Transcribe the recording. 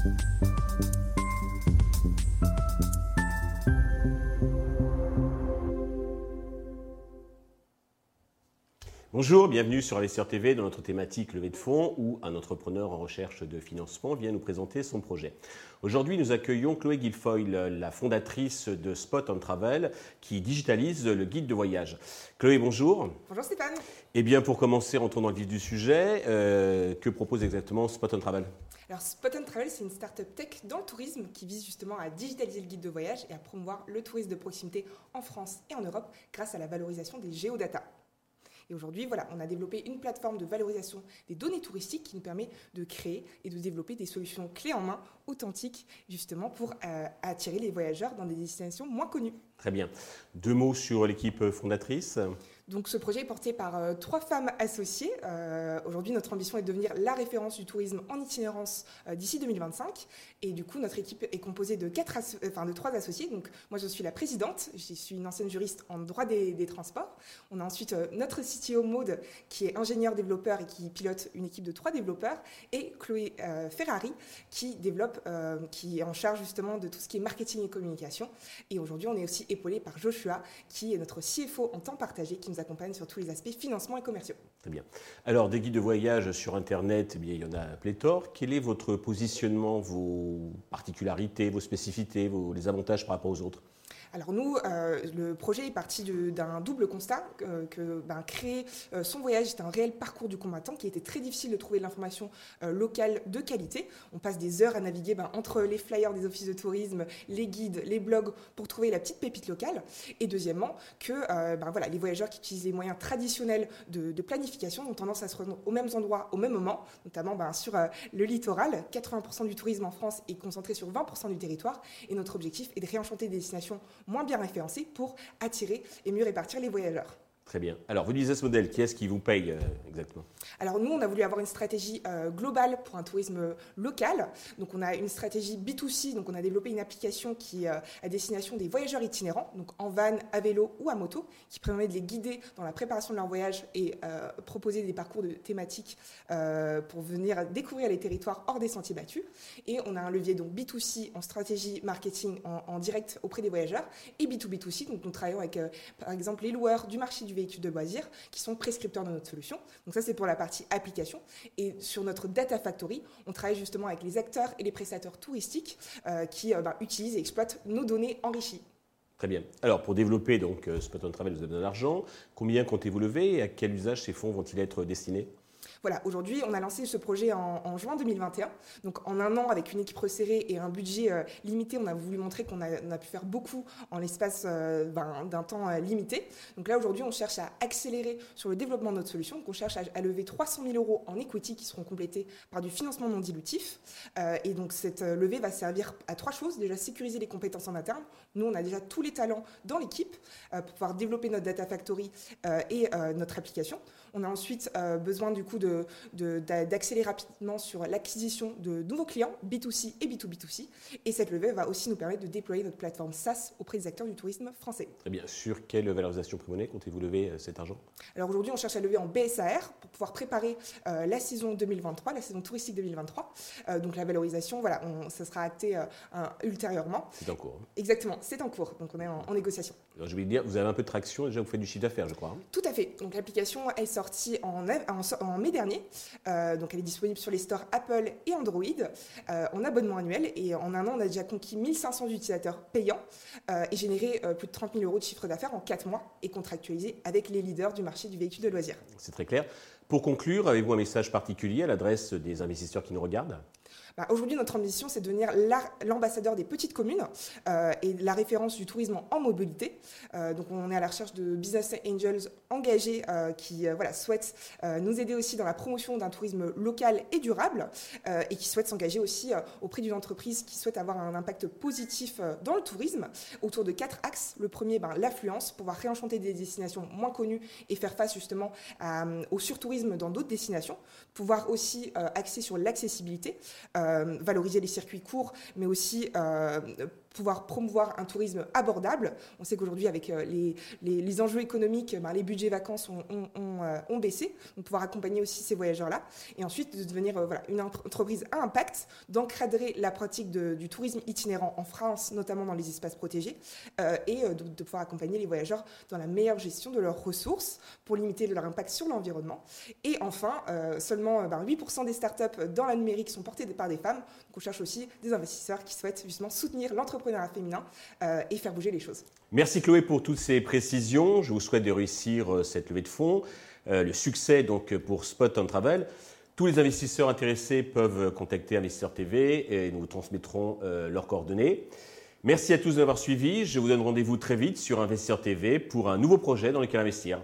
Thank you. Bonjour, bienvenue sur Investisseur TV dans notre thématique levée de fonds où un entrepreneur en recherche de financement vient nous présenter son projet. Aujourd'hui, nous accueillons Chloé Guilfoyle, la fondatrice de Spot on Travel qui digitalise le guide de voyage. Chloé, bonjour. Bonjour Stéphane. Eh bien, pour commencer, rentrons dans le vif du sujet. Euh, que propose exactement Spot on Travel? Alors Spot on Travel, c'est une start-up tech dans le tourisme qui vise justement à digitaliser le guide de voyage et à promouvoir le tourisme de proximité en France et en Europe grâce à la valorisation des géodatas. Et aujourd'hui, voilà, on a développé une plateforme de valorisation des données touristiques qui nous permet de créer et de développer des solutions clés en main, authentiques, justement pour euh, attirer les voyageurs dans des destinations moins connues. Très bien. Deux mots sur l'équipe fondatrice. Donc ce projet est porté par euh, trois femmes associées. Euh, aujourd'hui, notre ambition est de devenir la référence du tourisme en itinérance euh, d'ici 2025. Et du coup, notre équipe est composée de, trois associés. Donc moi, je suis la présidente. Je suis une ancienne juriste en droit des, transports. On a ensuite notre CTO Maude, qui est ingénieur développeur et qui pilote une équipe de trois développeurs. Et Chloé Ferrari, qui développe, qui est en charge justement de tout ce qui est marketing et communication. Et aujourd'hui, on est aussi épaulé par Joshua, qui est notre CFO en temps partagé, qui nous accompagne sur tous les aspects financement et commerciaux. Très bien. Alors, des guides de voyage sur Internet, eh il y en a pléthore. Quel est votre positionnement, vos particularités, vos spécificités, les avantages par rapport aux autres? Alors nous, euh, le projet est parti d'un double constat, euh, que ben, créer euh, son voyage est un réel parcours du combattant qui était très difficile de trouver de l'information locale de qualité. On passe des heures à naviguer ben, entre les flyers des offices de tourisme, les guides, les blogs pour trouver la petite pépite locale. Et deuxièmement, que ben, voilà, les voyageurs qui utilisent les moyens traditionnels de, de, planification ont tendance à se rendre aux mêmes endroits au même moment, notamment sur le littoral. 80% du tourisme en France est concentré sur 20% du territoire et notre objectif est de réenchanter des destinations moins bien référencés pour attirer et mieux répartir les voyageurs. Très bien. Alors, vous ce modèle, qui est-ce qui vous paye euh, exactement? Alors, nous, on a voulu avoir une stratégie euh, globale pour un tourisme local. Donc, on a une stratégie B2C. Donc, on a développé une application qui est euh, à destination des voyageurs itinérants, donc en van, à vélo ou à moto, qui permet de les guider dans la préparation de leur voyage et proposer des parcours de thématiques pour venir découvrir les territoires hors des sentiers battus. Et on a un levier donc B2C en stratégie marketing en direct auprès des voyageurs et B2B2C. Donc, nous travaillons avec, par exemple, les loueurs du marché du véhicules de loisirs qui sont prescripteurs de notre solution. Donc ça, c'est pour la partie application. Et sur notre Data Factory, on travaille justement avec les acteurs et les prestataires touristiques euh, qui euh, ben, utilisent et exploitent nos données enrichies. Très bien. Alors, pour développer donc, euh, Spot on Travel, vous avez besoin d'argent. Combien comptez-vous lever et à quel usage ces fonds vont-ils être destinés? Voilà, aujourd'hui, on a lancé ce projet en, juin 2021. Donc, en un an, avec une équipe resserrée et un budget euh, limité, on a voulu montrer qu'on a, pu faire beaucoup en l'espace euh, ben, d'un temps euh, limité. Donc là, aujourd'hui, on cherche à accélérer sur le développement de notre solution. Donc, on cherche à, lever 300 000 euros en equity qui seront complétés par du financement non dilutif. et donc, cette levée va servir à trois choses. Déjà, sécuriser les compétences en interne. Nous, on a déjà tous les talents dans l'équipe pour pouvoir développer notre Data Factory et notre application. On a ensuite besoin du coup de d'accélérer rapidement sur l'acquisition de nouveaux clients B2C et B2B2C. Et cette levée va aussi nous permettre de déployer notre plateforme SaaS auprès des acteurs du tourisme français. Très bien. Sur quelle valorisation pré comptez-vous lever euh, cet argent? Alors aujourd'hui, on cherche à lever en BSAR pour pouvoir préparer euh, la saison 2023, la saison touristique 2023. Euh, donc la valorisation, voilà, on, ça sera acté ultérieurement. C'est en cours. Hein. Exactement, c'est en cours. Donc on est en, négociation. Alors, je vais dire, vous avez un peu de traction déjà vous faites du chiffre d'affaires, je crois. Hein. Tout à fait. Donc l'application est sortie en, en, en mai dernier. Euh, donc elle est disponible sur les stores Apple et Android euh, en abonnement annuel. Et en un an, on a déjà conquis 1500 utilisateurs payants euh, et généré plus de 30 000 euros de chiffre d'affaires en 4 mois et contractualisé avec les leaders du marché du véhicule de loisirs. C'est très clair. Pour conclure, avez-vous un message particulier à l'adresse des investisseurs qui nous regardent? Bah, aujourd'hui, notre ambition, c'est de devenir l'ambassadeur des petites communes euh, et la référence du tourisme en mobilité. Euh, donc, on est à la recherche de business angels engagés euh, qui voilà, souhaitent nous aider aussi dans la promotion d'un tourisme local et durable et qui souhaitent s'engager aussi auprès d'une entreprise qui souhaite avoir un impact positif dans le tourisme autour de quatre axes. Le premier, ben, l'affluence, pouvoir réenchanter des destinations moins connues et faire face justement au surtourisme dans d'autres destinations. Pouvoir aussi axer sur l'accessibilité. Valoriser les circuits courts, mais aussi euh, pouvoir promouvoir un tourisme abordable. On sait qu'aujourd'hui, avec euh, les, les, enjeux économiques, ben, les budgets vacances ont, ont, ont, baissé. Donc, pouvoir accompagner aussi ces voyageurs-là. Et ensuite, de devenir voilà, une entreprise à impact, d'encadrer la pratique du tourisme itinérant en France, notamment dans les espaces protégés, et de, de, pouvoir accompagner les voyageurs dans la meilleure gestion de leurs ressources pour limiter leur impact sur l'environnement. Et enfin, seulement ben, 8% des startups dans la numérique sont portées par des femmes. Donc on cherche aussi des investisseurs qui souhaitent justement soutenir l'entrepreneuriat féminin euh, et faire bouger les choses. Merci Chloé pour toutes ces précisions. Je vous souhaite de réussir euh, cette levée de fonds, euh, le succès donc pour Spot on Travel. Tous les investisseurs intéressés peuvent contacter Investisseur TV et nous vous transmettrons leurs coordonnées. Merci à tous d'avoir suivi. Je vous donne rendez-vous très vite sur Investisseur TV pour un nouveau projet dans lequel investir.